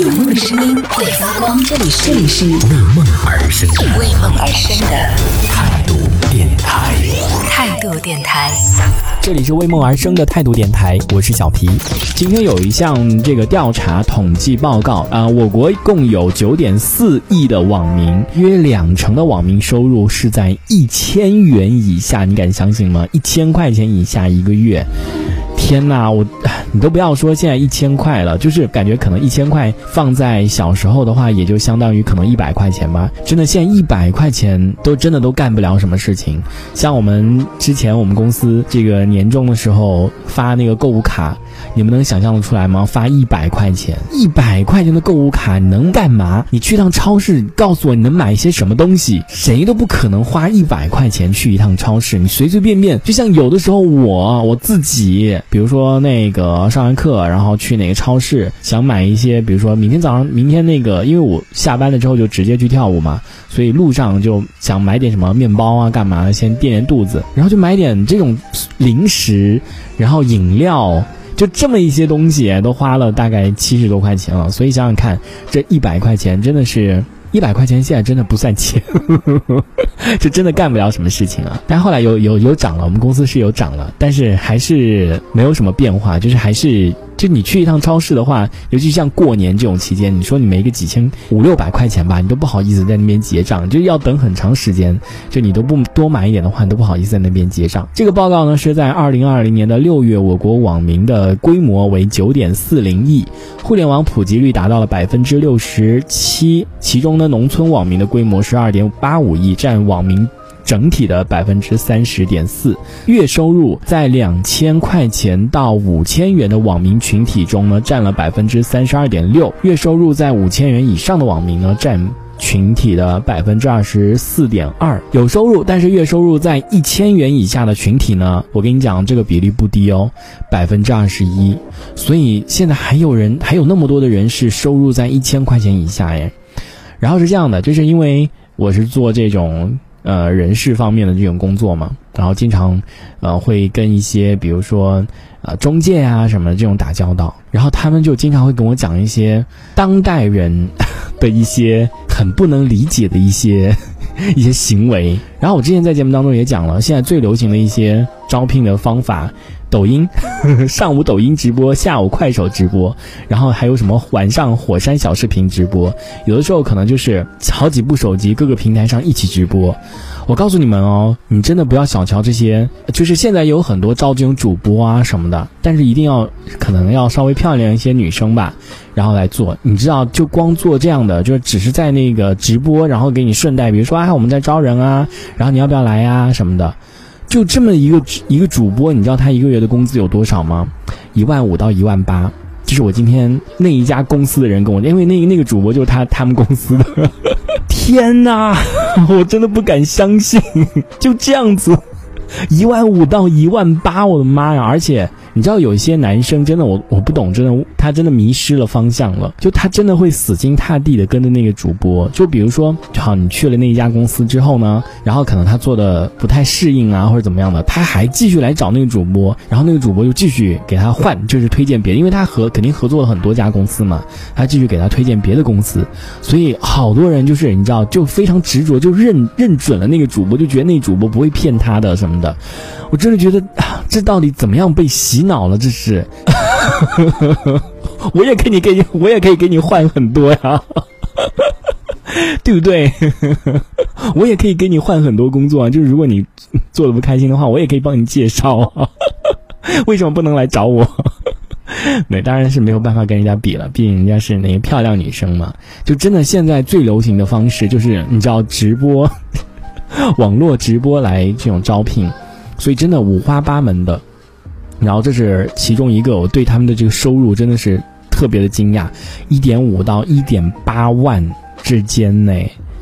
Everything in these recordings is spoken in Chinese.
有梦的声音会发光，这里是为梦而生为梦而生的态度电台。态度电台。这里是为梦而生的态度电台，我是小皮。今天有一项这个调查统计报告啊、我国共有九点四亿的网民，约两成的网民收入是在一千元以下，你敢相信吗？一千块钱以下一个月。天哪，我你都不要说现在一千块了，就是感觉可能一千块放在小时候的话，也就相当于可能一百块钱吧。真的，现在一百块钱都真的都干不了什么事情。像我们之前我们公司这个年终的时候发那个购物卡，你们能想象得出来吗？发一百块钱，一百块钱的购物卡能干嘛？你去趟超市，告诉我你能买一些什么东西？谁都不可能花一百块钱去一趟超市，你随随便便，就像有的时候我我自己，比如说那个上完课，然后去哪个超市想买一些，比如说明天早上，明天那个，因为我下班了之后就直接去跳舞嘛，所以路上就想买点什么面包啊，干嘛的，先垫垫肚子，然后就买点这种零食，然后饮料。就这么一些东西都花了大概七十多块钱了，所以想想看，这一百块钱真的是。一百块钱现在真的不算钱，就真的干不了什么事情啊。但后来有有有涨了，我们公司是有涨了，但是还是没有什么变化，就是还是就你去一趟超市的话，尤其像过年这种期间，你说你没个几千五六百块钱吧，你都不好意思在那边结账，就要等很长时间，就你都不多买一点的话，你都不好意思在那边结账。这个报告呢是在二零二零年的六月，我国网民的规模为九点四零亿，互联网普及率达到了百分之六十七，其中呢农村网民的规模是二点八五亿，占网民。整体的百分之三十点四，月收入在两千块钱到五千元的网民群体中呢，占了百分之三十二点六；月收入在五千元以上的网民呢，占群体的百分之二十四点二。有收入但是月收入在一千元以下的群体呢，我跟你讲，这个比例不低哦，百分之二十一。所以现在还有人，还有那么多的人是收入在一千块钱以下耶。然后是这样的，就是因为我是做这种。呃，人事方面的这种工作嘛，然后经常，呃，会跟一些比如说，呃，中介啊什么的这种打交道，然后他们就经常会跟我讲一些当代人的一些很不能理解的一些 一些行为。然后我之前在节目当中也讲了，现在最流行的一些招聘的方法。抖音，上午抖音直播，下午快手直播，然后还有什么晚上火山小视频直播，有的时候可能就是好几部手机，各个平台上一起直播。我告诉你们哦，你真的不要小瞧这些，就是现在有很多招这种主播啊什么的，但是一定要可能要稍微漂亮一些女生吧，然后来做。你知道，就光做这样的，就是只是在那个直播，然后给你顺带，比如说啊我们在招人啊，然后你要不要来呀什么的。就这么一个一个主播，你知道他一个月的工资有多少吗？一万五到一万八。这是我今天那一家公司的人跟我，因为那那个主播就是他他们公司的。天哪，我真的不敢相信，就这样子，一万五到一万八，我的妈呀！而且。你知道有一些男生真的我我不懂，真的他真的迷失了方向了，就他真的会死心塌地的跟着那个主播，就比如说，好你去了那一家公司之后呢，然后可能他做的不太适应啊或者怎么样的，他还继续来找那个主播，然后那个主播就继续给他换，就是推荐别的，因为他合肯定合作了很多家公司嘛，他继续给他推荐别的公司，所以好多人就是你知道就非常执着，就认认准了那个主播，就觉得那主播不会骗他的什么的，我真的觉得这到底怎么样被洗？洗脑了，这是，我也可以给你，我也可以给你换很多呀，对不对？我也可以给你换很多工作啊，就是如果你做的不开心的话，我也可以帮你介绍啊。为什么不能来找我？那当然是没有办法跟人家比了，毕竟人家是那个漂亮女生嘛。就真的现在最流行的方式就是你知道直播，网络直播来这种招聘，所以真的五花八门的。然后这是其中一个，我对他们的这个收入真的是特别的惊讶，一点五到一点八万之间呢，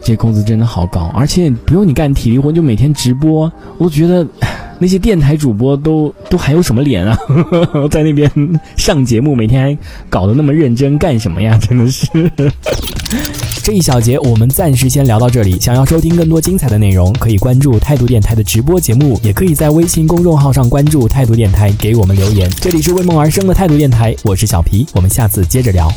这工资真的好高，而且不用你干体力活，就每天直播，我觉得那些电台主播都都还有什么脸啊，在那边上节目，每天还搞得那么认真，干什么呀？真的是。这一小节我们暂时先聊到这里。想要收听更多精彩的内容，可以关注态度电台的直播节目，也可以在微信公众号上关注态度电台，给我们留言。这里是为梦而生的态度电台，我是小皮，我们下次接着聊。